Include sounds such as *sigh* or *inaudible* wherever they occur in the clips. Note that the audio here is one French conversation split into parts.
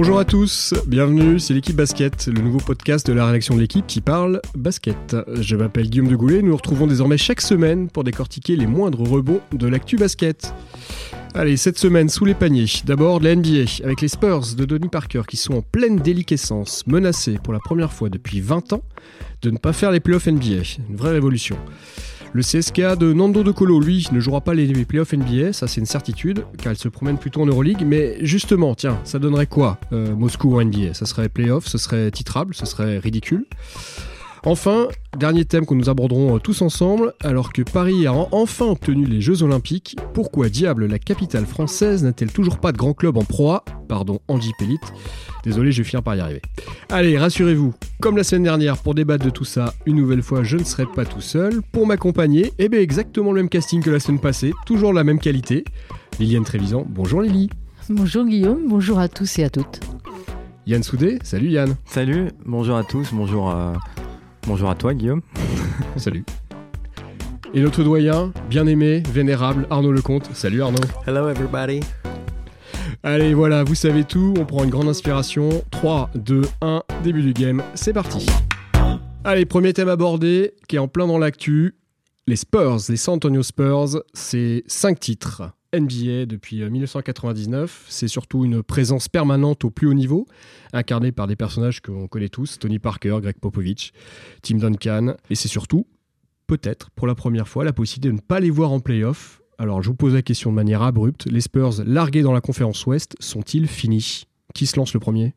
Bonjour à tous, bienvenue, c'est l'équipe basket, le nouveau podcast de la rédaction de l'équipe qui parle basket. Je m'appelle Guillaume de Goulet, nous nous retrouvons désormais chaque semaine pour décortiquer les moindres rebonds de l'actu basket. Allez, cette semaine sous les paniers, d'abord de la NBA avec les Spurs de Donny Parker qui sont en pleine déliquescence, menacés pour la première fois depuis 20 ans de ne pas faire les playoffs NBA, une vraie révolution. Le CSKA de Nando De Colo, lui, ne jouera pas les playoffs NBA, ça c'est une certitude, car il se promène plutôt en Euroleague. Mais justement, tiens, ça donnerait quoi euh, Moscou en NBA Ça serait playoff, ce serait titrable, ce serait ridicule? Enfin, dernier thème que nous aborderons euh, tous ensemble, alors que Paris a enfin obtenu les Jeux Olympiques, pourquoi diable la capitale française n'a-t-elle toujours pas de grand club en proie Pardon, Angie Pellit. Désolé, je vais finir par y arriver. Allez, rassurez-vous, comme la semaine dernière, pour débattre de tout ça, une nouvelle fois, je ne serai pas tout seul. Pour m'accompagner, eh bien exactement le même casting que la semaine passée, toujours la même qualité. Liliane Trévisan, bonjour Lily. Bonjour Guillaume, bonjour à tous et à toutes. Yann Soudé, salut Yann. Salut, bonjour à tous, bonjour à, bonjour à toi Guillaume. *laughs* salut. Et notre doyen, bien aimé, vénérable, Arnaud Lecomte. Salut Arnaud. Hello everybody. Allez, voilà, vous savez tout, on prend une grande inspiration. 3, 2, 1, début du game, c'est parti. Allez, premier thème abordé, qui est en plein dans l'actu. Les Spurs, les San Antonio Spurs, c'est 5 titres. NBA depuis 1999. Euh, c'est surtout une présence permanente au plus haut niveau, incarnée par des personnages que l'on connaît tous, Tony Parker, Greg Popovich, Tim Duncan. Et c'est surtout, peut-être pour la première fois, la possibilité de ne pas les voir en playoff alors, je vous pose la question de manière abrupte. Les Spurs, largués dans la conférence Ouest, sont-ils finis? Qui se lance le premier?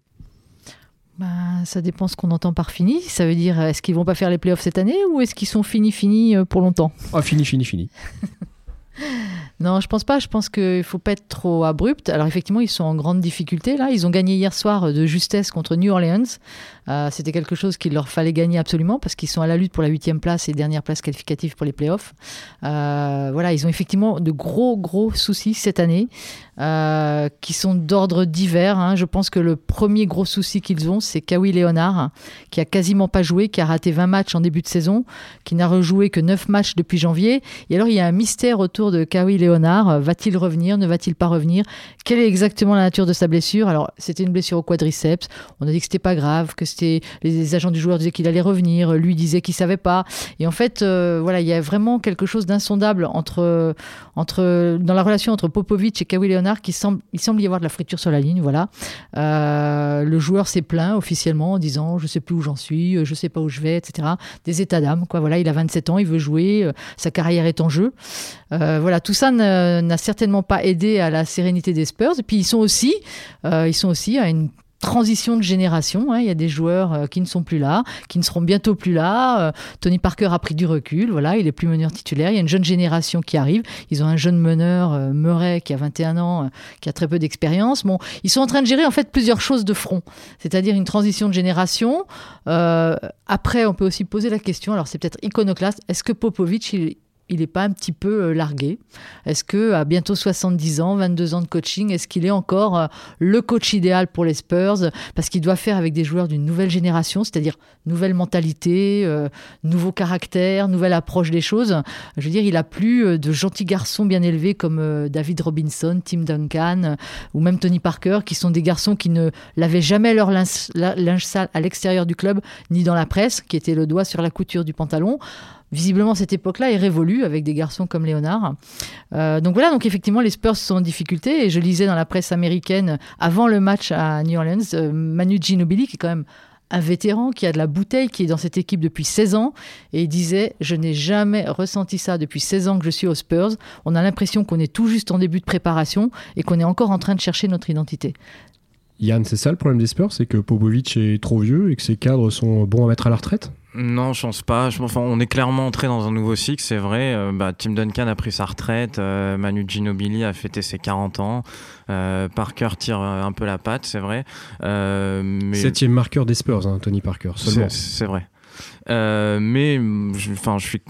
Bah, ça dépend ce qu'on entend par fini. Ça veut dire, est-ce qu'ils vont pas faire les playoffs cette année ou est-ce qu'ils sont finis, finis euh, pour longtemps? Ah, fini, fini, fini. *laughs* Non, je pense pas. Je pense qu'il faut pas être trop abrupt. Alors effectivement, ils sont en grande difficulté là. Ils ont gagné hier soir de justesse contre New Orleans. Euh, c'était quelque chose qu'il leur fallait gagner absolument parce qu'ils sont à la lutte pour la huitième place et dernière place qualificative pour les playoffs. Euh, voilà, ils ont effectivement de gros gros soucis cette année euh, qui sont d'ordre divers. Hein. Je pense que le premier gros souci qu'ils ont, c'est Kawhi Leonard qui a quasiment pas joué, qui a raté 20 matchs en début de saison, qui n'a rejoué que 9 matchs depuis janvier. Et alors il y a un mystère autour de Kawhi Leonard. Va-t-il revenir? Ne va-t-il pas revenir? Quelle est exactement la nature de sa blessure? Alors c'était une blessure au quadriceps. On a dit que c'était pas grave, que c'était les agents du joueur disaient qu'il allait revenir, lui disait qu'il savait pas. Et en fait, euh, voilà, il y a vraiment quelque chose d'insondable entre, entre dans la relation entre Popovic et Kawhi Leonard qui semble, il semble y avoir de la friture sur la ligne. Voilà, euh, le joueur s'est plaint officiellement en disant je sais plus où j'en suis, je sais pas où je vais, etc. Des états d'âme, quoi. Voilà, il a 27 ans, il veut jouer, euh, sa carrière est en jeu. Voilà, tout ça n'a certainement pas aidé à la sérénité des Spurs. Et puis ils sont aussi, ils sont aussi à une transition de génération. Hein. Il y a des joueurs euh, qui ne sont plus là, qui ne seront bientôt plus là. Euh, Tony Parker a pris du recul, voilà, il est plus meneur titulaire. Il y a une jeune génération qui arrive. Ils ont un jeune meneur, euh, Murray, qui a 21 ans, qui a très peu d'expérience. Bon, ils sont en train de gérer en fait plusieurs choses de front, c'est-à-dire une transition de génération. après, on peut aussi poser la question, alors c'est peut-être iconoclaste, est-ce que Popovic, il, il n'est pas un petit peu euh, largué. Est-ce que à bientôt 70 ans, 22 ans de coaching, est-ce qu'il est encore euh, le coach idéal pour les Spurs? Parce qu'il doit faire avec des joueurs d'une nouvelle génération, c'est-à-dire nouvelle mentalité, euh, nouveau caractère, nouvelle approche des choses. Je veux dire, il a plus de gentils garçons bien élevés comme David Robinson, Tim Duncan ou même Tony Parker, qui sont des garçons qui ne lavaient jamais leur linge, linge sale à l'extérieur du club ni dans la presse, qui était le doigt sur la couture du pantalon visiblement cette époque-là est révolue avec des garçons comme Léonard. Euh, donc voilà, donc effectivement les Spurs sont en difficulté et je lisais dans la presse américaine avant le match à New Orleans, euh, Manu Ginobili qui est quand même un vétéran qui a de la bouteille, qui est dans cette équipe depuis 16 ans, et il disait Je n'ai jamais ressenti ça depuis 16 ans que je suis aux Spurs. On a l'impression qu'on est tout juste en début de préparation et qu'on est encore en train de chercher notre identité. Yann, c'est ça le problème des Spurs C'est que Popovic est trop vieux et que ses cadres sont bons à mettre à la retraite? Non, je pense pas. Je, enfin, on est clairement entré dans un nouveau cycle, c'est vrai. Euh, bah, Tim Duncan a pris sa retraite, euh, Manu Ginobili a fêté ses 40 ans, euh, Parker tire un peu la patte, c'est vrai. Mais... Septième marqueur des Spurs, hein, Tony Parker, seulement. C'est vrai. Euh, mais enfin, je suis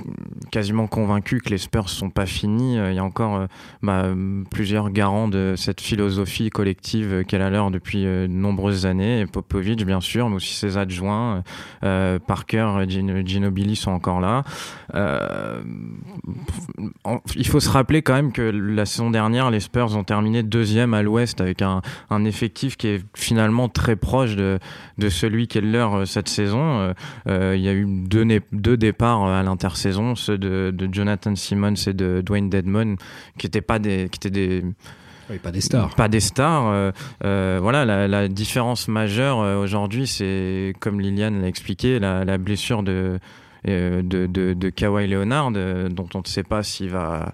quasiment convaincu que les Spurs sont pas finis. Il y a encore bah, plusieurs garants de cette philosophie collective qu'elle a l'heure depuis de nombreuses années. Popovic, bien sûr, mais aussi ses adjoints, Parker, Ginobili sont encore là. il faut se rappeler quand même que la saison dernière, les Spurs ont terminé deuxième à l'Ouest avec un, effectif qui est finalement très proche de, de celui qui est leur euh, cette saison. Euh, euh, il y a eu deux, deux départs à l'intersaison, ceux de, de, Jonathan Simmons et de Dwayne Dedmon, qui n'étaient pas des, qui étaient des pas des stars. Pas des stars. voilà, la, différence majeure aujourd'hui, c'est, comme Liliane l'a expliqué, la, la blessure de, de, de, de, Kawhi Leonard, dont on ne sait pas s'il va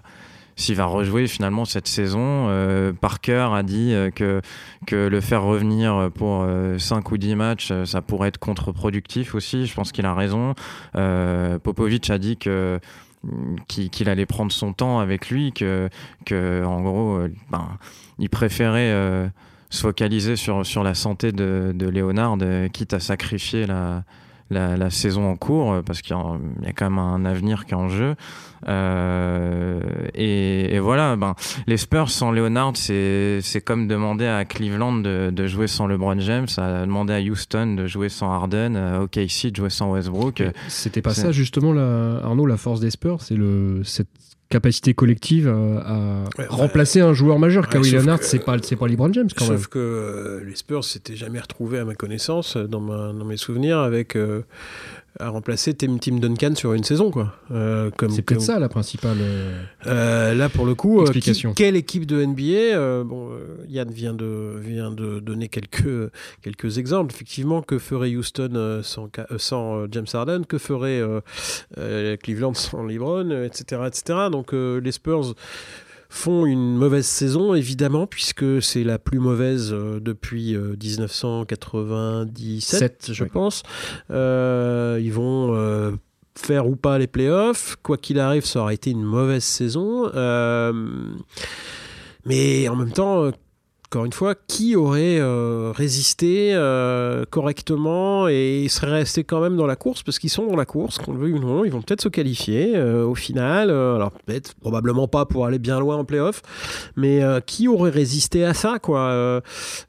s'il va rejouer finalement cette saison. Euh, Parker a dit euh, que, le faire revenir pour 5 euh, ou 10 matchs, ça pourrait être contre-productif aussi. Je pense qu'il a raison. Popovic a dit que qu'il allait prendre son temps avec lui, que, que en gros, ben, il préférait se focaliser sur, la santé de, de Léonard, quitte à sacrifier la, la, saison en cours, parce qu'il y, a quand même un avenir qui est en jeu. Euh, et, voilà, ben, les Spurs sans Leonard, c'est comme demander à Cleveland de, de, jouer sans LeBron James, à demander à Houston de jouer sans Harden, à OKC de jouer sans Westbrook. C'était pas ça justement, la, Arnaud, la force des Spurs, c'est cette capacité collective à, remplacer un joueur majeur. Kawhi Leonard, c'est pas, pas LeBron James quand sauf même. Sauf que euh, les Spurs s'étaient jamais retrouvés à ma connaissance, dans, dans mes souvenirs, avec euh, à remplacer Tim, Duncan sur une saison. quoi. Euh, c'est peut-être ça la principale euh, euh, là, pour le coup, explication. quelle équipe de NBA bon, Yann vient de, vient de donner quelques, quelques exemples. Effectivement, que ferait Houston sans, sans James Harden? Que ferait Cleveland sans LeBron Etc. etc. Donc les Spurs font une mauvaise saison, évidemment, puisque c'est la plus mauvaise euh, depuis 1997, euh, je pense. Euh, ils vont faire ou pas les playoffs. Quoi qu'il arrive, ça aurait été une mauvaise saison. mais en même temps, encore une fois, qui aurait euh, résisté euh, correctement et serait resté quand même dans la course parce qu'ils sont dans la course, qu'on le veuille ou non, ils vont peut-être se qualifier euh, au final. alors peut-être probablement pas pour aller bien loin en playoff, mais qui aurait résisté à ça quoi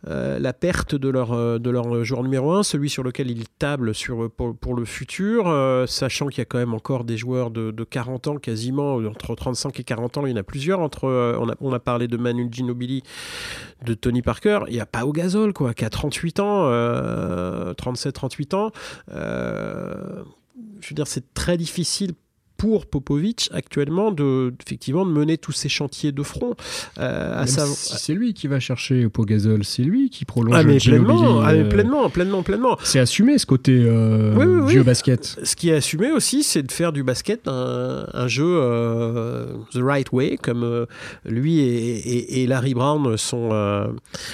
La perte de leur de leur joueur numéro un, celui sur lequel ils tablent sur pour, le futur, sachant qu'il y a quand même encore des joueurs de, 40 ans quasiment entre 35 et 40 ans, il y en a plusieurs entre on a, on a parlé de Manu Ginobili de Tony Parker, il n'y a pas au gazole, quoi, qui a 38 ans, 37-38 euh, ans. Euh, je veux dire, c'est très difficile pour Popovic actuellement de effectivement de mener tous ces chantiers de front. Euh, c'est lui qui va chercher Pogazol, c'est lui qui prolonge ah, mais pleinement, ah, euh, pleinement, pleinement, pleinement. C'est assumé ce côté euh, vieux basket. Ce qui est assumé aussi, c'est de faire du basket un, jeu the right way, comme lui et, Larry Brown, son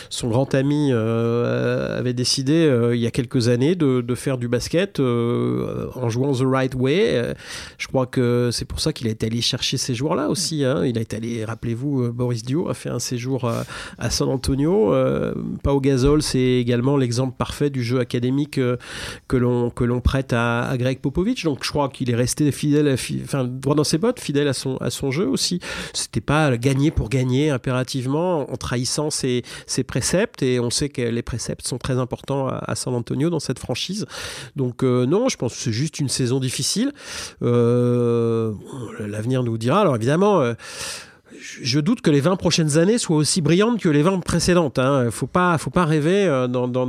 son grand ami, avait décidé il y a quelques années de, de faire du basket en jouant the right way. je crois que c'est pour ça qu'il est allé chercher ces joueurs-là aussi. Hein. Il a été allé, rappelez-vous, euh, Boris Dio a fait un séjour à, San Antonio. Euh, Pau Gasol, c'est également l'exemple parfait du jeu académique euh, que l'on que l'on prête à, Greg Popovich. Donc je crois qu'il est resté fidèle, enfin droit dans ses bottes, fidèle à son à son jeu aussi. C'était pas gagner pour gagner impérativement en trahissant ses, ses préceptes et on sait que les préceptes sont très importants à, San Antonio dans cette franchise. Donc non, je pense que c'est juste une saison difficile. Euh, euh, l'avenir nous dira. Alors évidemment, euh, je doute que les 20 prochaines années soient aussi brillantes que les 20 précédentes. Il hein. ne faut pas, faut pas rêver euh, dans, dans,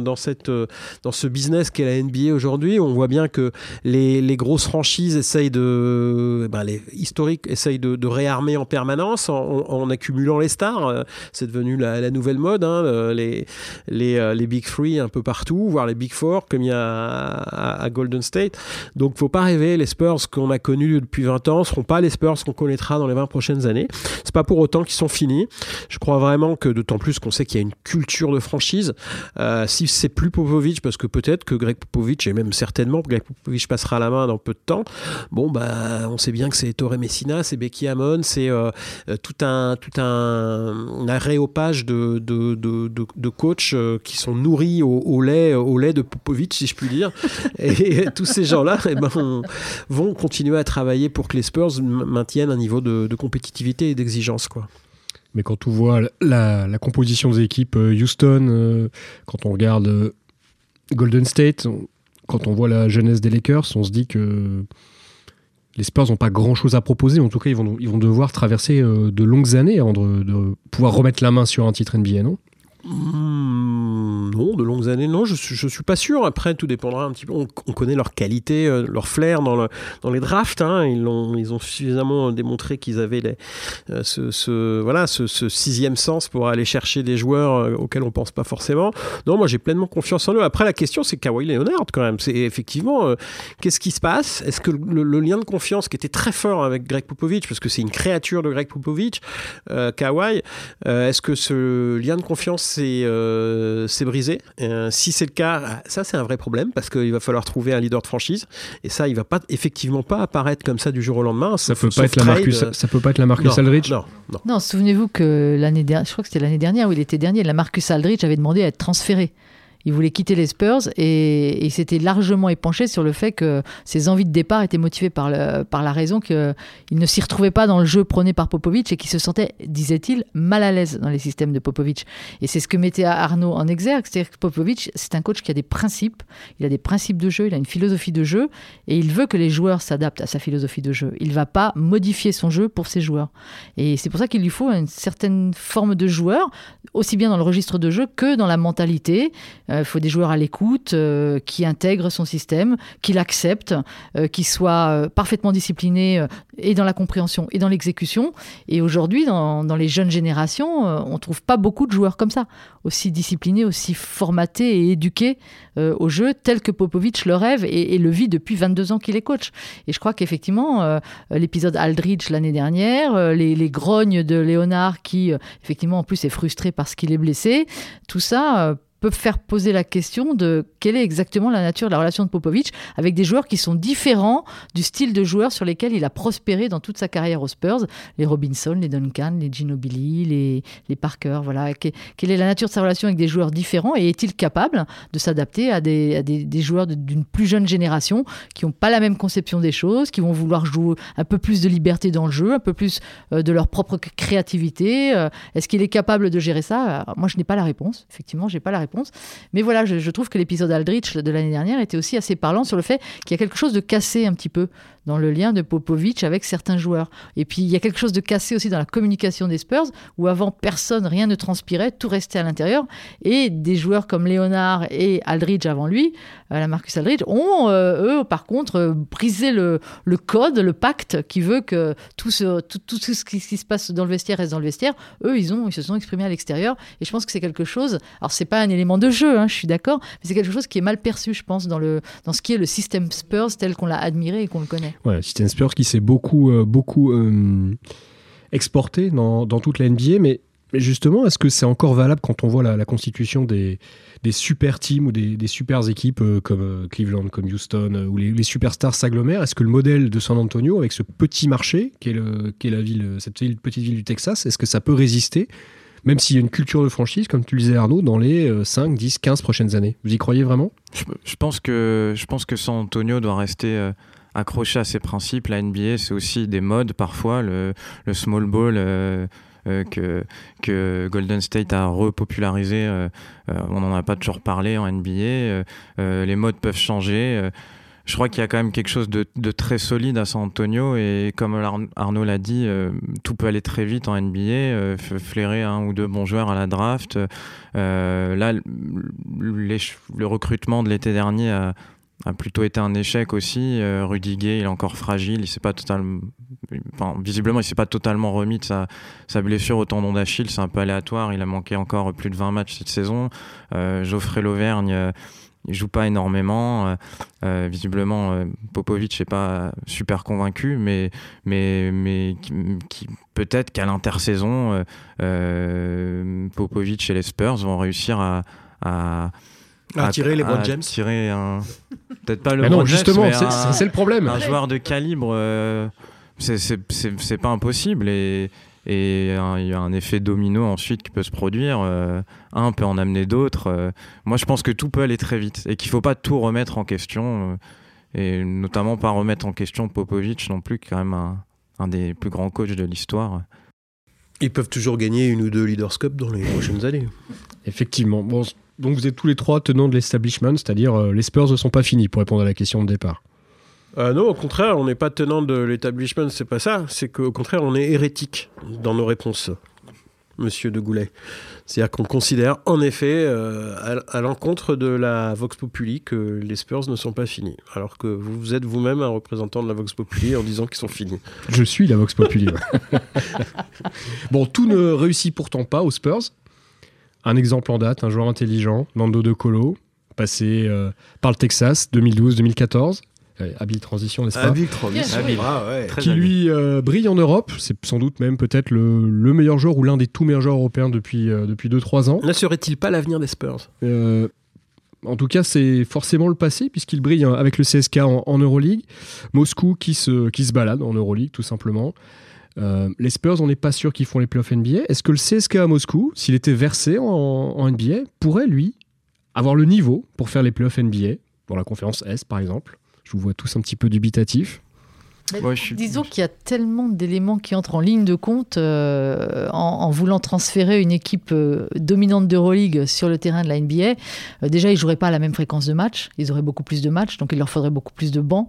euh, dans ce business qu'est la NBA aujourd'hui. On voit bien que les, les grosses franchises essayent de. Eh ben historiques essayent de, réarmer en permanence en, accumulant les stars. Euh, c'est devenu la, nouvelle mode. Hein. Les, les, les, Big Three un peu partout, voire les Big Four comme il y a à, Golden State. Donc faut pas rêver. Les Spurs qu'on a connus depuis 20 ans ne seront pas les Spurs qu'on connaîtra dans les 20 prochaines années. Pas pour autant qu'ils sont finis. Je crois vraiment que d'autant plus qu'on sait qu'il y a une culture de franchise. Euh, si c'est plus Popovic, parce que peut-être que Greg Popovic, et même certainement Greg Popovic passera la main dans peu de temps, bon, bah, on sait bien que c'est Torre Messina, c'est Becky Hammond, c'est euh, euh, tout un, tout un, aréopage de, de, de, de, coachs qui sont nourris au, lait, au lait de Popovic, si je puis dire. *laughs* et, tous ces gens-là eh ben, vont continuer à travailler pour que les Spurs maintiennent un niveau de, compétitivité et d'exigence. Mais quand on voit la, composition des équipes euh, Houston, euh, quand on regarde euh, Golden State, quand on voit la jeunesse des Lakers, on se dit que les Spurs n'ont pas grand-chose à proposer. En tout cas, ils vont, devoir traverser de longues années avant de, pouvoir remettre la main sur un titre NBA, non? Hmm, non, de longues années, non, je suis, suis pas sûr. Après, tout dépendra un petit peu. On, connaît leur qualité, euh, leur flair dans, le, dans les drafts. Hein. Ils, ont, ils ont suffisamment démontré qu'ils avaient euh, ce, voilà, ce, sixième sens pour aller chercher des joueurs euh, auxquels on pense pas forcément. Non, moi j'ai pleinement confiance en eux. Après, la question c'est Kawhi Leonard quand même. C'est effectivement, qu'est-ce qui se passe? Est-ce que le, lien de confiance qui était très fort avec Greg Popovich, parce que c'est une créature de Greg Popovich, Kawhi, est-ce que ce lien de confiance euh, c'est brisé. Euh, si c'est le cas, ça c'est un vrai problème parce qu'il va falloir trouver un leader de franchise et ça il va pas effectivement pas apparaître comme ça du jour au lendemain. Ça peut pas être la Marcus, ça peut pas être la Marcus Aldridge. Non, non. souvenez-vous que l'année dernière, je crois que c'était l'année dernière où il était dernier, la Marcus Aldridge avait demandé à être transféré il voulait quitter les Spurs et, il s'était largement épanché sur le fait que ses envies de départ étaient motivées par, la raison qu'il ne s'y retrouvait pas dans le jeu prôné par Popovic et qu'il se sentait, disait-il, mal à l'aise dans les systèmes de Popovic. Et c'est ce que mettait Arnaud en exergue, c'est-à-dire que Popovic, c'est un coach qui a des principes, il a des principes de jeu, il a une philosophie de jeu et il veut que les joueurs s'adaptent à sa philosophie de jeu. Il ne va pas modifier son jeu pour ses joueurs. Et c'est pour ça qu'il lui faut une certaine forme de joueur, aussi bien dans le registre de jeu que dans la mentalité. Il euh, faut des joueurs à l'écoute, euh, qui intègrent son système, qui l'acceptent, euh, qui soient parfaitement disciplinés et dans la compréhension et dans l'exécution. Et aujourd'hui, dans, les jeunes générations, on ne trouve pas beaucoup de joueurs comme ça, aussi disciplinés, aussi formatés et éduqués au jeu, tel que Popovic le rêve et, le vit depuis 22 ans qu'il est coach. Et je crois qu'effectivement, l'épisode Aldridge l'année dernière, les, grognes de Léonard qui, effectivement, en plus est frustré parce qu'il est blessé, tout ça peuvent faire poser la question de quelle est exactement la nature de la relation de Popovic avec des joueurs qui sont différents du style de joueurs sur lesquels il a prospéré dans toute sa carrière aux Spurs, les Robinson, les Duncan, les Ginobili, les, les Parker. Voilà. quelle est la nature de sa relation avec des joueurs différents et est-il capable de s'adapter à des, à des, des joueurs d'une plus jeune génération qui n'ont pas la même conception des choses, qui vont vouloir jouer un peu plus de liberté dans le jeu, un peu plus euh, de leur propre créativité euh, Est-ce qu'il est capable de gérer ça? Moi, je n'ai pas la réponse. Effectivement, j'ai pas la réponse mais voilà, je, trouve que l'épisode Aldrich de l'année dernière était aussi assez parlant sur le fait qu'il y a quelque chose de cassé un petit peu dans le lien de Popovic avec certains joueurs. Et puis il y a quelque chose de cassé aussi dans la communication des Spurs, où avant personne, rien ne transpirait, tout restait à l'intérieur. Et des joueurs comme Leonard et Aldridge avant lui, euh, la Marcus Aldridge, ont euh, eux par contre euh, brisé le, code, le pacte qui veut que tout ce, tout, tout ce qui, se passe dans le vestiaire reste dans le vestiaire. Eux, ils, ont, ils se sont exprimés à l'extérieur. Et je pense que c'est quelque chose. Alors c'est pas un élément de jeu, hein, je suis d'accord, mais c'est quelque chose qui est mal perçu, je pense, dans, le, dans ce qui est le système Spurs tel qu'on l'a admiré et qu'on le connaît. Ouais, System Spurs qui s'est beaucoup, euh, beaucoup euh, exporté dans, dans, toute la NBA, mais, justement, est-ce que c'est encore valable quand on voit la, constitution des, des, super teams ou des, des super équipes euh, comme Cleveland, comme Houston, où les, superstars s'agglomèrent? Est-ce que le modèle de San Antonio, avec ce petit marché, qui est, le, qui est la ville, cette petite ville du Texas, est-ce que ça peut résister même s'il y a une culture de franchise, comme tu le disais Arnaud, dans les 5, 10, 15 prochaines années? Vous y croyez vraiment? Je, pense que, je pense que San Antonio doit rester accroché à ses principes. La NBA, c'est aussi des modes parfois, le, small ball. Euh, euh, que, Golden State a repopularisé. Euh, on n'en a pas toujours parlé en NBA. les modes peuvent changer. je crois qu'il y a quand même quelque chose de, de, très solide à San Antonio et comme Arnaud l'a dit, tout peut aller très vite en NBA. flairer un ou deux bons joueurs à la draft. là, le recrutement de l'été dernier a a plutôt été un échec aussi. Rudiger, il est encore fragile, il pas totalement, visiblement, il s'est pas totalement remis de sa, blessure au tendon d'Achille. C'est un peu aléatoire. Il a manqué encore plus de 20 matchs cette saison. Geoffrey Lauvergne il joue pas énormément. Euh, euh, visiblement, euh, Popovic n'est pas super convaincu, mais, mais, mais qui, peut-être qu'à l'intersaison, Popovic et les Spurs vont réussir à tirer les bons James tirer un peut-être pas le non justement c'est le problème un joueur de calibre c'est pas impossible et et il y a un effet domino ensuite qui peut se produire. Euh, un peut en amener d'autres. Euh. moi, je pense que tout peut aller très vite et qu'il ne faut pas tout remettre en question. Euh, et notamment pas remettre en question Popovic non plus, qui est quand même un, des plus grands coachs de l'histoire. Ils peuvent toujours gagner une ou deux Leaders Cup dans les prochaines années. Effectivement. Bon, donc vous êtes tous les trois tenants de l'establishment, c'est-à-dire les Spurs ne sont pas finis pour répondre à la question de départ. Euh, non, au contraire, on n'est pas tenant de l'établissement, c'est pas ça. C'est qu'au contraire, on est hérétique dans nos réponses, monsieur de Goulet. C'est-à-dire qu'on considère, en effet, euh, à, l'encontre de la Vox Populi, que les Spurs ne sont pas finis. Alors que vous, êtes vous-même un représentant de la Vox Populi en disant qu'ils sont finis. Je suis la Vox Populi. *laughs* bon, tout ne réussit pourtant pas aux Spurs. Un exemple en date, un joueur intelligent, Nando De Colo, passé euh, par le Texas 2012-2014 habile transition, n'est-ce pas? Habile transition, ah, ouais. qui lui euh, brille en Europe. C'est sans doute même peut-être le, le, meilleur joueur ou l'un des tout meilleurs joueurs européens depuis, euh, depuis 2-3 ans. Ne serait-il pas l'avenir des Spurs? Euh, en tout cas, c'est forcément le passé, puisqu'il brille avec le CSK en, Euroleague. Moscou qui se, qui se balade en Euroleague, tout simplement. Les Spurs, on n'est pas sûr qu'ils font les playoffs NBA. Est-ce que le CSK à Moscou, s'il était versé en, en, NBA, pourrait, lui, avoir le niveau pour faire les playoffs NBA, pour la conférence S, par exemple? Je vous vois tous un petit peu Disons qu'il y a tellement d'éléments qui entrent en ligne de compte euh, en, voulant transférer une équipe euh, dominante d'Euroleague sur le terrain de la NBA. Euh, déjà, ils joueraient pas à la même fréquence de match. Ils auraient beaucoup plus de matchs, donc il leur faudrait beaucoup plus de bancs.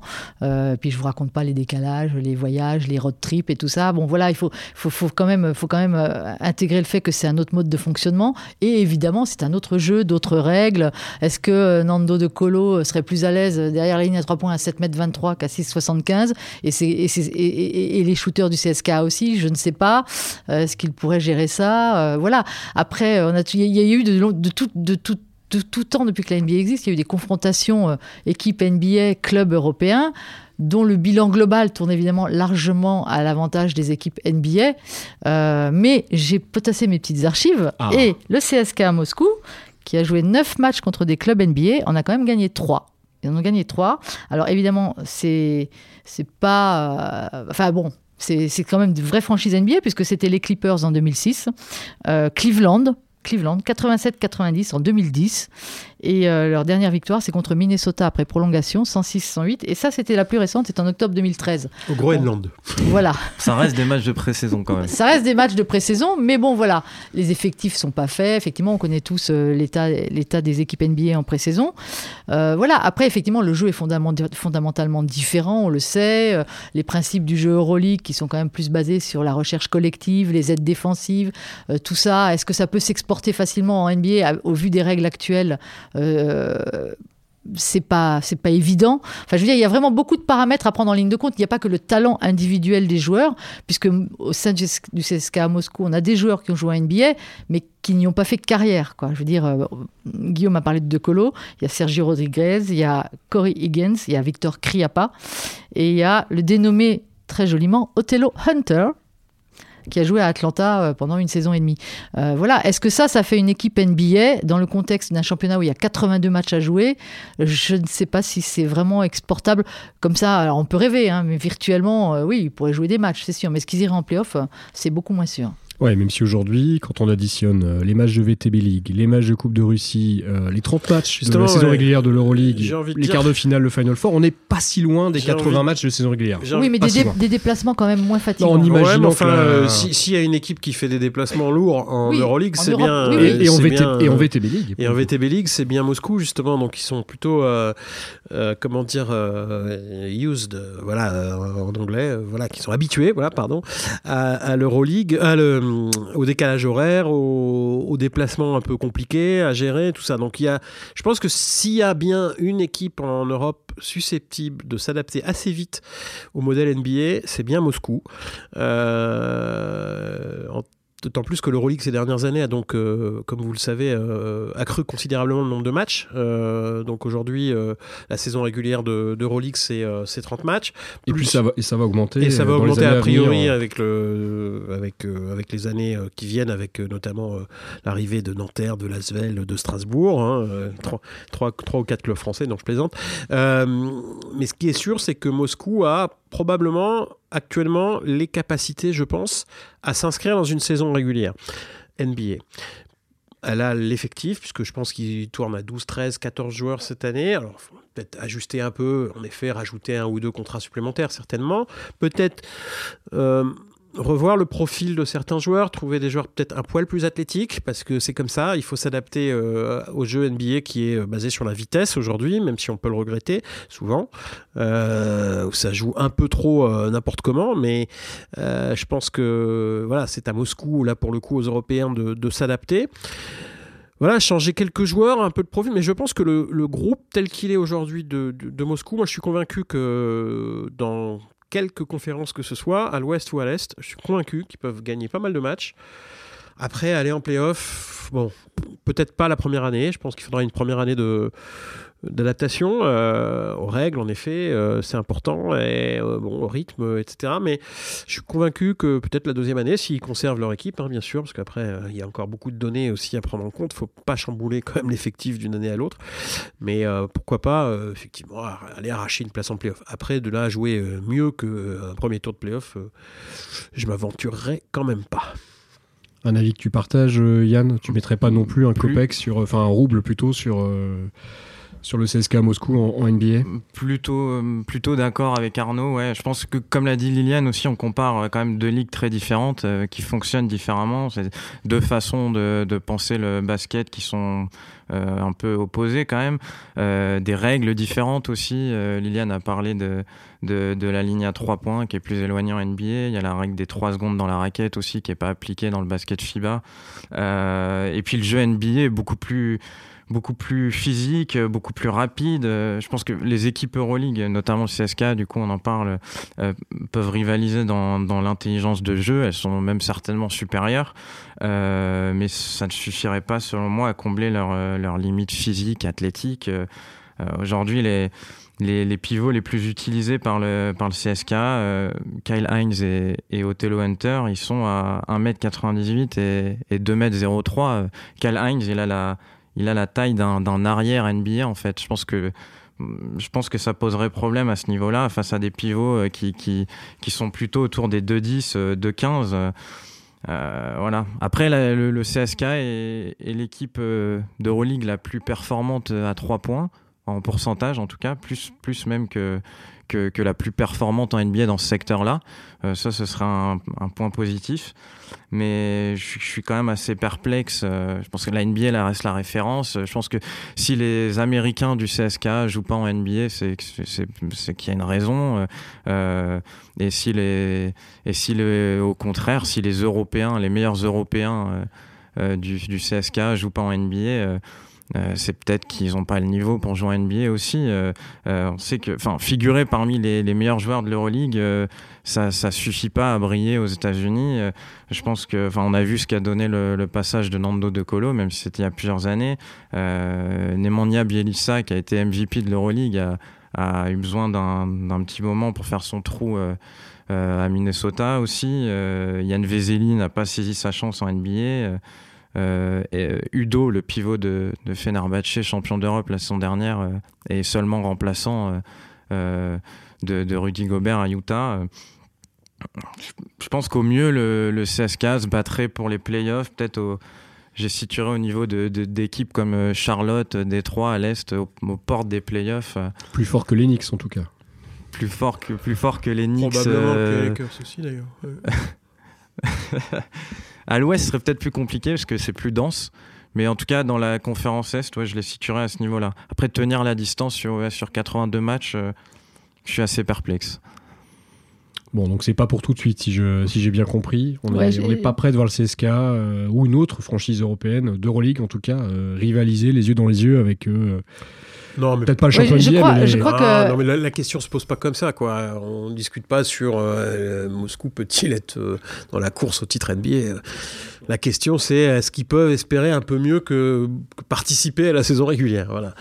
puis je vous raconte pas les décalages, les voyages, les road trips et tout ça. Bon, voilà, il faut, faut, faut quand même, faut quand même intégrer le fait que c'est un autre mode de fonctionnement. Et évidemment, c'est un autre jeu, d'autres règles. Est-ce que Nando de Colo serait plus à l'aise derrière la ligne à 3 points à 7 m 23 qu'à 6,75 et, les shooters du CSK aussi, je ne sais pas. Euh, est-ce qu'ils pourraient gérer ça euh, Voilà. Après, il y, a eu de, tout, de tout temps depuis que la NBA existe, il y a eu des confrontations euh, équipe NBA, club européen, dont le bilan global tourne évidemment largement à l'avantage des équipes NBA. mais j'ai potassé mes petites archives ah. et le CSK à Moscou, qui a joué 9 matchs contre des clubs NBA, en a quand même gagné 3. Ils en ont gagné 3. Alors évidemment, c'est c'est pas. Euh, enfin bon, c'est quand même de vraies franchises NBA puisque c'était les Clippers en 2006, euh, Cleveland, Cleveland 87-90 en 2010 et euh, leur dernière victoire, c'est contre Minnesota après prolongation, 106-108. Et ça, c'était la plus récente, c'est en octobre 2013. Au Groenland. voilà. *laughs* Ça reste des matchs de pré-saison quand même. Ça reste des matchs de pré-saison, mais bon, voilà. Les effectifs sont pas faits. Effectivement, on connaît tous euh, l'état, l'état des équipes NBA en pré-saison. Euh, voilà. Après, effectivement, le jeu est fondamentalement différent, on le sait. les principes du jeu Euroleague qui sont quand même plus basés sur la recherche collective, les aides défensives, tout ça. Est-ce que ça peut s'exporter facilement en NBA au vu des règles actuelles euh, c'est pas c'est pas évident. Enfin, je veux dire, il y a vraiment beaucoup de paramètres à prendre en ligne de compte. Il n'y a pas que le talent individuel des joueurs, puisque au sein du CSKA à Moscou, on a des joueurs qui ont joué à NBA, mais qui n'y ont pas fait de carrière. Quoi. Je veux dire, euh, Guillaume a parlé de De Colo, il y a Sergio Rodriguez, il y a Corey Higgins, il y a Victor Kriapa, et il y a le dénommé très joliment Othello Hunter, qui a joué à Atlanta euh, pendant une saison et demie. Euh, voilà, est-ce que ça, ça fait une équipe NBA dans le contexte d'un championnat où il y a 82 matchs à jouer? Je ne sais pas si c'est vraiment exportable comme ça. Alors on peut rêver, hein, mais virtuellement, euh, oui, ils pourraient jouer des matchs, c'est sûr. Mais est-ce qu'ils iraient en playoff C'est beaucoup moins sûr. Ouais, même si aujourd'hui, quand on additionne euh, les matchs de VTB League, les matchs de Coupe de Russie, euh, les 30 matchs de la saison régulière de l'Euroleague, les quarts de finale, le Final Four, on n'est pas si loin des 80 matchs de saison régulière. Oui, mais des, déplacements quand même moins fatigants. Non, en imaginant enfin, euh, s'il y a une équipe qui fait des déplacements lourds en Euroleague, c'est bien, et, en VTB League. Et en VTB League, c'est bien Moscou justement, donc ils sont plutôt, comment dire, used, voilà, en anglais, voilà, qui sont habitués, voilà, pardon, à, à l'Euroleague, à le au décalage horaire, au, déplacement un peu compliqué à gérer, tout ça. Donc il y a, je pense que s'il y a bien une équipe en Europe susceptible de s'adapter assez vite au modèle NBA, c'est bien Moscou. Euh, D'autant plus que l'Euroleague ces dernières années a donc, euh, comme vous le savez, euh, accru considérablement le nombre de matchs. Euh, donc aujourd'hui, la saison régulière d'Euroleague, c'est 30 matchs. Et puis ça va, et ça va augmenter. Et ça va augmenter a priori avec, le, avec, avec les années qui viennent, avec notamment l'arrivée de Nanterre, de Lasvel, de Strasbourg. Hein, 3, ou 4 clubs français, donc je plaisante. mais ce qui est sûr, c'est que Moscou a probablement actuellement les capacités, je pense, à s'inscrire dans une saison régulière NBA. Elle a l'effectif, puisque je pense qu'il tourne à 12, 13, 14 joueurs cette année. Alors, peut-être ajuster un peu, en effet, rajouter un ou deux contrats supplémentaires, certainement. Peut-être euh, revoir le profil de certains joueurs, trouver des joueurs peut-être un poil plus athlétiques, parce que c'est comme ça, il faut s'adapter euh, au jeu NBA qui est euh, basé sur la vitesse aujourd'hui, même si on peut le regretter souvent. Euh, ça joue un peu trop n'importe comment, mais je pense que voilà, c'est à Moscou, là pour le coup aux Européens, de, s'adapter. Voilà, changer quelques joueurs, un peu de profil, mais je pense que le, groupe tel qu'il est aujourd'hui de, de, Moscou, moi je suis convaincu que dans quelques conférences que ce soit, à l'ouest ou à l'est. Je suis convaincu qu'ils peuvent gagner pas mal de matchs. Après, aller en playoff, bon, peut-être pas la première année. Je pense qu'il faudra une première année de, d'adaptation euh, aux règles, en effet, euh, c'est important, et euh, bon, au rythme, etc. Mais je suis convaincu que peut-être la deuxième année, s'ils conservent leur équipe, hein, bien sûr, parce qu'après, il y a encore beaucoup de données aussi à prendre en compte, il faut pas chambouler quand même l'effectif d'une année à l'autre. Mais pourquoi pas, effectivement, aller arracher une place en playoff. Après, de là à jouer mieux qu'un premier tour de playoff, je m'aventurerai quand même pas. Un avis que tu partages, Yann? Tu mettrais pas non plus un copex sur, enfin un rouble plutôt sur sur le CSK Moscou en, NBA Plutôt, euh, plutôt d'accord avec Arnaud. Ouais. Je pense que, comme l'a dit Liliane aussi, on compare euh, quand même deux ligues très différentes euh, qui fonctionnent différemment. C'est deux façons de, penser le basket qui sont un peu opposées quand même. des règles différentes aussi. Liliane a parlé de, de, la ligne à trois points qui est plus éloignée en NBA. Il y a la règle des trois secondes dans la raquette aussi qui n'est pas appliquée dans le basket FIBA. et puis le jeu NBA est beaucoup plus beaucoup plus physique, beaucoup plus rapide. Euh, je pense que les équipes Euroleague, notamment le CSK, du coup on en parle, euh, peuvent rivaliser dans, dans l'intelligence de jeu. Elles sont même certainement supérieures, euh, mais ça ne suffirait pas selon moi à combler leurs leur limites physiques, athlétiques. Aujourd'hui, les, les, pivots les plus utilisés par le, par le CSK, Kyle Hines et, et, Hunter, ils sont à 1m98 et, et 2m03. Kyle Hines, il a la, il a la taille d'un arrière NBA en fait. Je pense que ça poserait problème à ce niveau-là face à des pivots euh, qui, sont plutôt autour des 2-10, 2-15. Euh, euh, voilà. Après, le, CSK est, l'équipe de la plus performante à 3 points, en pourcentage en tout cas, plus même que, que, la plus performante en NBA dans ce secteur-là. ça, ce serait un, point positif mais je, suis quand même assez perplexe. Euh, je pense que la NBA là, reste la référence. Je pense que si les Américains du CSK jouent pas en NBA, c'est qu'il y a une raison. Euh, euh, et si les et si le, au contraire, si les Européens, les meilleurs Européens du, du CSK jouent pas en NBA euh, c'est peut-être qu'ils n'ont pas le niveau pour jouer en NBA aussi. Euh, euh, on sait que, enfin, figurer parmi les, meilleurs joueurs de l'Euroleague, ça, ça suffit pas à briller aux États-Unis. je pense que, enfin, on a vu ce qu'a donné le, le, passage de Nando De Colo, même si c'était il y a plusieurs années. Nemanja Bielissa, qui a été MVP de l'Euroleague, a, a, eu besoin d'un petit moment pour faire son trou. à Minnesota aussi. Yann Vezeli n'a pas saisi sa chance en NBA. Euh, et euh, Udo, le pivot de, de Fenerbahce, champion d'Europe la saison dernière, euh, est seulement remplaçant de, de, Rudy Gobert à Utah. Je pense qu'au mieux, le, le, CSK se battrait pour les playoffs, peut-être j'ai situé au niveau d'équipes de, comme Charlotte, Détroit à l'Est, aux, portes des playoffs. Plus fort que les Knicks en tout cas. Plus fort que, plus fort que les Knicks. Probablement que les Lakers aussi d'ailleurs. *laughs* *laughs* À l'ouest, ce serait peut-être plus compliqué parce que c'est plus dense. Mais en tout cas, dans la conférence Est, ouais, je les situerais à ce niveau-là. Après, tenir la distance sur, sur 82 matchs, euh, je suis assez perplexe. Bon, donc c'est pas pour tout de suite, si je si j'ai bien compris. On Ouais, j'ai- n'est pas prêt de voir le CSK euh, ou une autre franchise européenne d'Euroleague en tout cas euh, rivaliser les yeux dans les yeux avec eux. Non, mais Peut-être pas le champion je crois- mais je crois Ah, que- non, mais la, la question se pose pas comme ça, quoi. On discute pas sur euh, Moscou peut-il être euh, dans la course au titre NBA. La question, c'est est-ce qu'ils peuvent espérer un peu mieux que, que participer à la saison régulière. Voilà.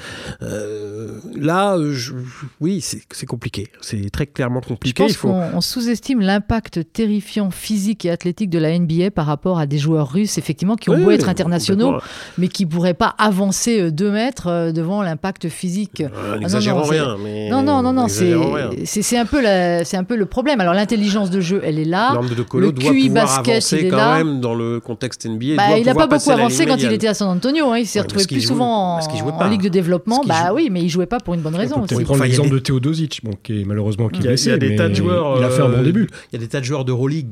Euh, là, je- oui, c'est compliqué. C'est très clairement Je compliqué. pense Il faut. qu'on on sous-estime l'impact terrifiant physique et athlétique de la NBA par rapport à des joueurs russes, effectivement, qui ont Oui, beau être internationaux, mais qui ne pourraient pas avancer euh, deux mètres euh, devant l'impact physique. Euh, non, N'exagérons c'est- rien. Mais Non, non, non, non, c'est un, peu la- c'est un peu le problème. Alors l'intelligence de jeu, elle est là. L'homme de Colo le doit QI pouvoir basket, avancer il est quand là. même dans le contexte NBA. Bah, doit il n'a pouvoir pas beaucoup avancé quand il était à San Antonio. hein. Il s'est Ouais, retrouvé plus jouait- souvent en, ligue de développement. Bah joue- oui, mais il jouait pas pour une bonne raison. on l'exemple de Teodosic, bon, qui est malheureusement qui est blessé, il y a des mais tas de joueurs. Il a fait un bon euh, début. Il y a des tas de joueurs d'Euroleague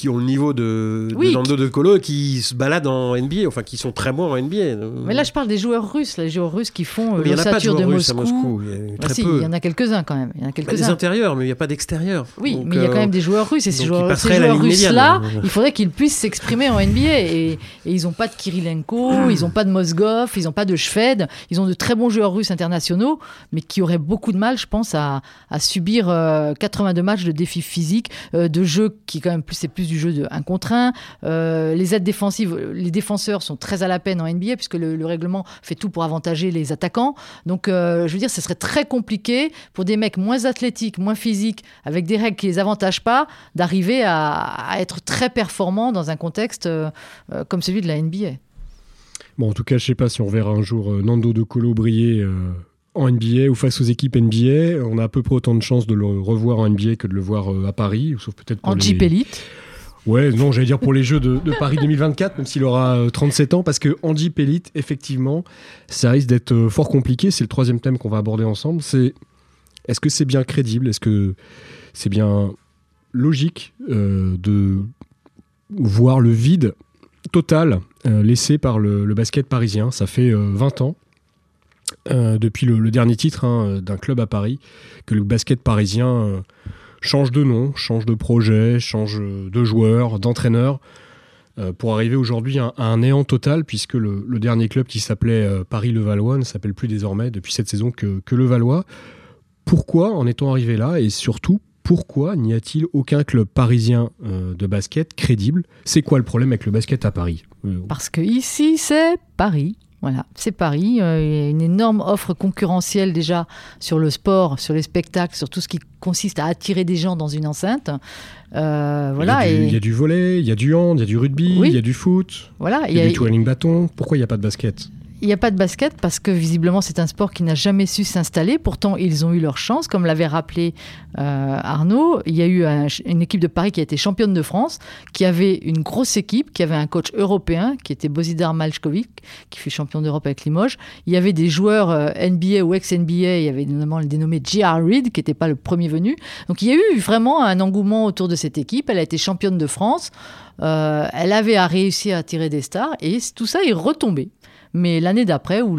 qui ont le niveau de, de Oui. De Colo et qui se baladent en NBA, enfin qui sont très bons en NBA. Mais là, je parle des joueurs russes, les joueurs russes qui font euh, de l'ossature de à Moscou. Moscou. Il y a Bah très si, peu. il y en a quelques-uns quand même. Il y en a Bah, des intérieurs, mais il n'y a pas d'extérieur. Oui, Donc, mais il y a quand euh, même des joueurs russes et ces joueurs, ces russes-là, médiane. il faudrait qu'ils puissent s'exprimer en NBA et, et ils n'ont pas de Kirilenko, *clears throat* ils n'ont pas de Mozgov, ils n'ont pas de Shved, ils ont de très bons joueurs russes internationaux, mais qui auraient beaucoup de mal, je pense, à, à subir euh, 82 matchs de défis physiques, euh, de jeu qui quand même plus c'est plus du jeu de 1 contre 1. Euh, les aides défensives, les défenseurs sont très à la peine en NBA puisque le, le règlement fait tout pour avantager les attaquants. Donc, euh, je veux dire, ce serait très compliqué pour des mecs moins athlétiques, moins physiques, avec des règles qui les avantagent pas, d'arriver à, à être très performants dans un contexte euh, comme celui de la NBA. Bon, en tout cas, je sais pas si on verra un jour Nando De Colo briller en NBA ou face aux équipes NBA. On a à peu près autant de chances de le revoir en NBA que de le voir à Paris, sauf peut-être pour En les... Jeep Elite. Ouais, non, j'allais dire pour les Jeux de, Paris 2024, même s'il aura euh, 37 ans, parce que Jeep Elite, effectivement, ça risque d'être euh, fort compliqué. C'est le troisième thème qu'on va aborder ensemble. C'est est-ce que c'est bien crédible? Est-ce que c'est bien logique euh, de voir le vide total euh, laissé par le, basket parisien? Ça fait euh, 20 ans. euh, depuis le, dernier titre hein, d'un club à Paris, que le basket parisien euh, change de nom, change de projet, change de joueur, d'entraîneur, euh, pour arriver aujourd'hui à, un néant total, puisque le, dernier club qui s'appelait euh, Paris-Levallois ne s'appelle plus désormais depuis cette saison que, que Levallois. Pourquoi en est-on arrivé là Et surtout, pourquoi n'y a-t-il aucun club parisien euh, de basket crédible? C'est quoi le problème avec le basket à Paris? Euh, Parce que ici, c'est Paris. Voilà, c'est Paris. Euh, il y a une énorme offre concurrentielle déjà sur le sport, sur les spectacles, sur tout ce qui consiste à attirer des gens dans une enceinte. Euh, voilà. il, y a du, et il y a du volet, il y a du hand, il y a du rugby, Oui. il y a du foot, voilà, il y a, du twirling bâton. Pourquoi il n'y a pas de basket? Il n'y a pas de basket parce que visiblement c'est un sport qui n'a jamais su s'installer. Pourtant, ils ont eu leur chance, comme l'avait rappelé euh, Arnaud. Il y a eu un- une équipe de Paris qui a été championne de France, qui avait une grosse équipe, qui avait un coach européen, qui était Bozidar Malchkovic, qui fut champion d'Europe avec Limoges. Il y avait des joueurs euh, NBA ou ex-NBA. Il y avait notamment le dénommé J.R. Reed, qui n'était pas le premier venu. Donc il y a eu vraiment un engouement autour de cette équipe. Elle a été championne de France. Euh, elle avait à réussir à tirer des stars et tout ça est retombé mais l'année d'après ou,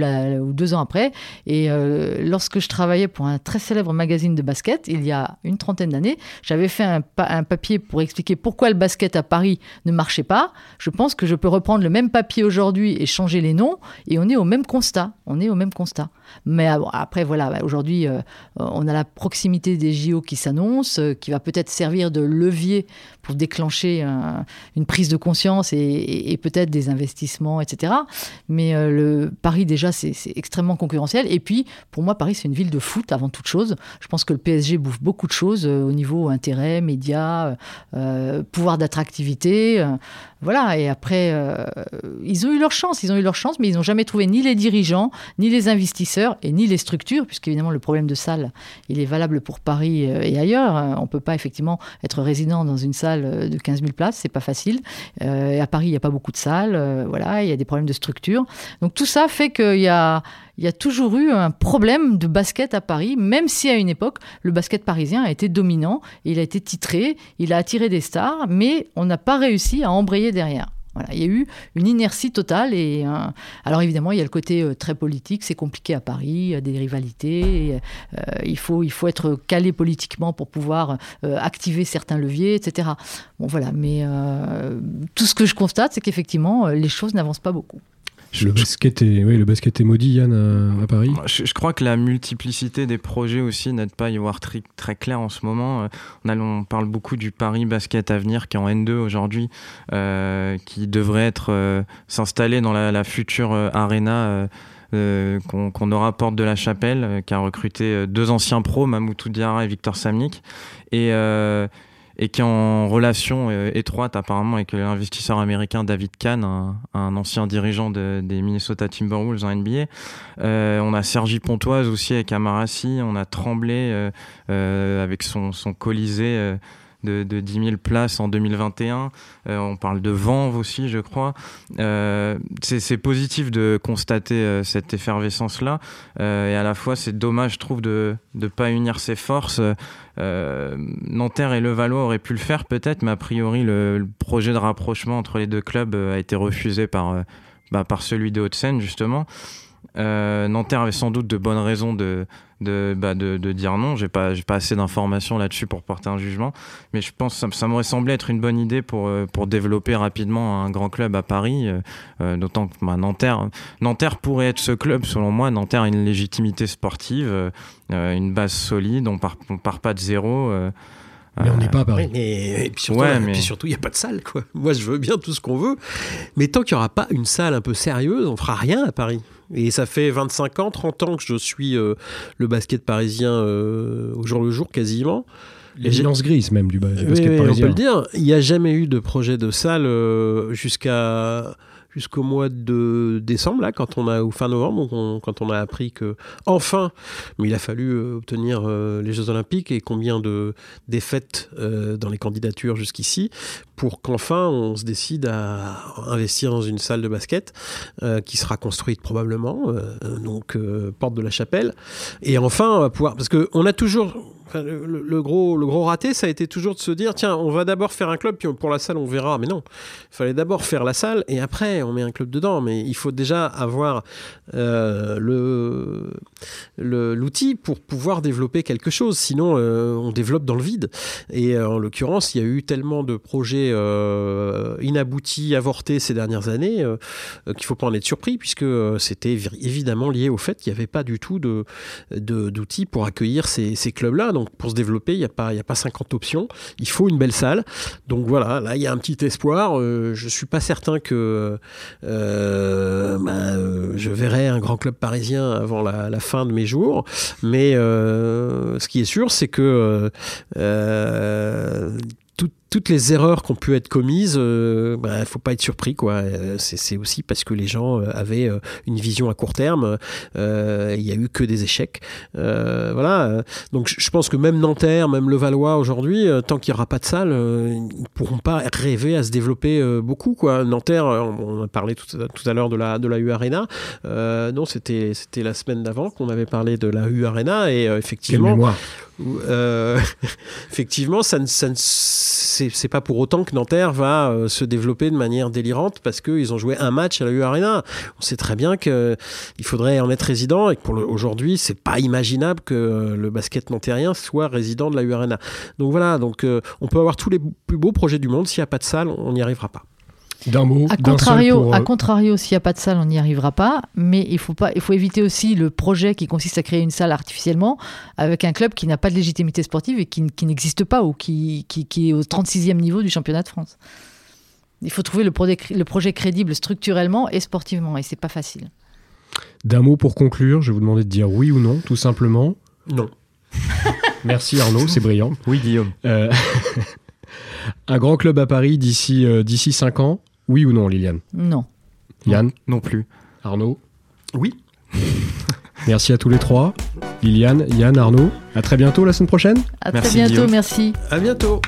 deux ans après. Et euh, lorsque je travaillais pour un très célèbre magazine de basket, il y a une trentaine d'années, j'avais fait un, un papier pour expliquer pourquoi le basket à Paris ne marchait pas. Je pense que je peux reprendre le même papier aujourd'hui et changer les noms, et on est au même constat. On est au même constat. Mais après, voilà, bah, aujourd'hui, euh, on a la proximité des JO qui s'annonce, euh, qui va peut-être servir de levier pour déclencher un- une prise de conscience et, peut-être des investissements, etc. Mais euh, le Paris, déjà, c'est extrêmement concurrentiel. Et puis, pour moi, Paris, c'est une ville de foot avant toute chose. Je pense que le PSG bouffe beaucoup de choses au niveau intérêt, médias, pouvoir d'attractivité. voilà. Et après, ils ont eu leur chance. Ils ont eu leur chance, mais ils n'ont jamais trouvé ni les dirigeants, ni les investisseurs et ni les structures, puisqu'évidemment, le problème de salle, il est valable pour Paris euh, et ailleurs. Euh, On ne peut pas effectivement être résident dans une salle euh, de 15 000 places, c'est pas facile. À Paris, il n'y a pas beaucoup de salles. voilà, il y a des problèmes de structure. Donc tout ça fait qu'il y a, il y a toujours eu un problème de basket à Paris, même si à une époque, le basket parisien a été dominant, il a été titré, il a attiré des stars, mais on n'a pas réussi à embrayer derrière. Voilà, il y a eu une inertie totale. Et, euh, alors évidemment, il y a le côté euh, très politique, c'est compliqué à Paris, il y a des rivalités, euh, il, faut, il faut être calé politiquement pour pouvoir activer certains leviers, etc. Bon voilà, mais tout ce que je constate, c'est qu'effectivement, les choses n'avancent pas beaucoup. Le basket, est, oui, le basket est maudit, Yann, à, Paris. Je, crois que la multiplicité des projets aussi n'aide pas à y voir très, très clair en ce moment. On, a, on, parle beaucoup du Paris Basket Avenir qui est en N2 aujourd'hui, euh, qui devrait être euh, s'installer dans la, future euh, arena. qu'on aura porte de la Chapelle, qui a recruté deux anciens pros, Mamoutou Diarra et Victor Samnik. Et, et qui est en relation euh, étroite apparemment avec l'investisseur américain David Kahn, un, ancien dirigeant des Minnesota Timberwolves en NBA. Euh, on a Sergi Pontoise aussi avec Amarassi, on a Tremblay euh, avec son, son Colisée de, de 10 000 places en 2021. Euh, on parle de Vanves aussi, je crois. Euh, c'est positif de constater euh, cette effervescence-là. et à la fois, c'est dommage, je trouve, de ne pas unir ses forces. Nanterre et Levallois auraient pu le faire peut-être, mais a priori, le, projet de rapprochement entre les deux clubs a été refusé par, bah, par celui de Haute-Seine, justement. Nanterre avait sans doute de bonnes raisons de, de, bah, de, de, dire non. J'ai pas, pas assez d'informations là-dessus pour porter un jugement, mais je pense que ça, m'aurait semblé être une bonne idée pour, euh, pour développer rapidement un grand club à Paris, euh, euh, d'autant que bah, Nanterre, Nanterre pourrait être ce club selon moi. Nanterre a une légitimité sportive, une base solide, on part, on part pas de zéro. Mais on n'est pas à Paris. et puis surtout, il n'y a pas de salle. Quoi. *laughs* Moi, je veux bien tout ce qu'on veut. Mais tant qu'il n'y aura pas une salle un peu sérieuse, on fera rien à Paris. Et ça fait 25 ans, 30 ans que je suis euh, le basket parisien euh, au jour le jour quasiment. L'évidence grise même du, basket parisien. On peut le dire. Il n'y a jamais eu de projet de salle euh, jusqu'à jusqu'au mois de décembre, là, quand on a, ou fin novembre, quand on a appris que, enfin, mais il a fallu euh, obtenir euh, les Jeux Olympiques et combien de défaites euh, dans les candidatures jusqu'ici pour qu'enfin on se décide à investir dans une salle de basket qui sera construite probablement, donc porte de la chapelle. Et enfin, on va pouvoir, parce qu'on a toujours, le, gros, le gros raté, ça a été toujours de se dire tiens, on va d'abord faire un club, puis pour la salle, on verra. Mais non, il fallait d'abord faire la salle et après, on met un club dedans. Mais il faut déjà avoir euh, le l'outil pour pouvoir développer quelque chose. Sinon, euh, on développe dans le vide. Et euh, en l'occurrence, il y a eu tellement de projets inaboutis, avortés ces dernières années qu'il ne faut pas en être surpris, puisque c'était évidemment lié au fait qu'il n'y avait pas du tout d'outils de, d'outils pour accueillir ces, ces clubs-là. Donc pour se développer, il n'y a, pas, a pas 50 options. Il faut une belle salle. Donc voilà, là, il y a un petit espoir. Euh, je ne suis pas certain que euh, bah, euh, je verrai un grand club parisien avant la, fin de mes jours. Mais ce qui est sûr, c'est que toutes les erreurs qui ont pu être commises, il euh, ne bah, faut pas être surpris. quoi. Euh, c'est aussi parce que les gens euh, avaient une vision à court terme. Il n'y a eu que des échecs. voilà. Donc je pense que même Nanterre, même Levallois aujourd'hui, tant qu'il n'y aura pas de salle, ils ne pourront pas rêver à se développer beaucoup. Quoi. Nanterre, on a parlé tout, à l'heure de la, de la U Arena. non, c'était la semaine d'avant qu'on avait parlé de la U Arena et effectivement... *laughs* effectivement, ça ne, ça ne c'est pas pour autant que Nanterre va euh, se développer de manière délirante parce qu'ils ont joué un match à la U Arena. On sait très bien qu'il faudrait en être résident et que pour aujourd'hui, c'est pas imaginable que le basket nantérien soit résident de la U Arena. Donc voilà, donc euh, on peut avoir tous les plus beaux projets du monde, s'il n'y a pas de salle, on n'y arrivera pas. D'un mot, à contrario, à euh, contrario, s'il n'y a pas de salle, on n'y arrivera pas. Mais il faut pas, il faut éviter aussi le projet qui consiste à créer une salle artificiellement avec un club qui n'a pas de légitimité sportive et qui, n'existe pas ou qui, qui, est au 36e niveau du championnat de France. Il faut trouver le, le projet crédible structurellement et sportivement, et c'est pas facile. D'un mot pour conclure, je vais vous demander de dire oui ou non, tout simplement. Non. *laughs* Merci Arnaud, c'est brillant. Oui Guillaume. Euh, *laughs* un grand club à Paris d'ici euh, d'ici 5 ans oui ou non, Liliane Non. Yann Non plus. Arnaud Oui. *laughs* Merci à tous les trois. Liliane, Yann, Arnaud. À très bientôt la semaine prochaine. À très bientôt, merci. À bientôt.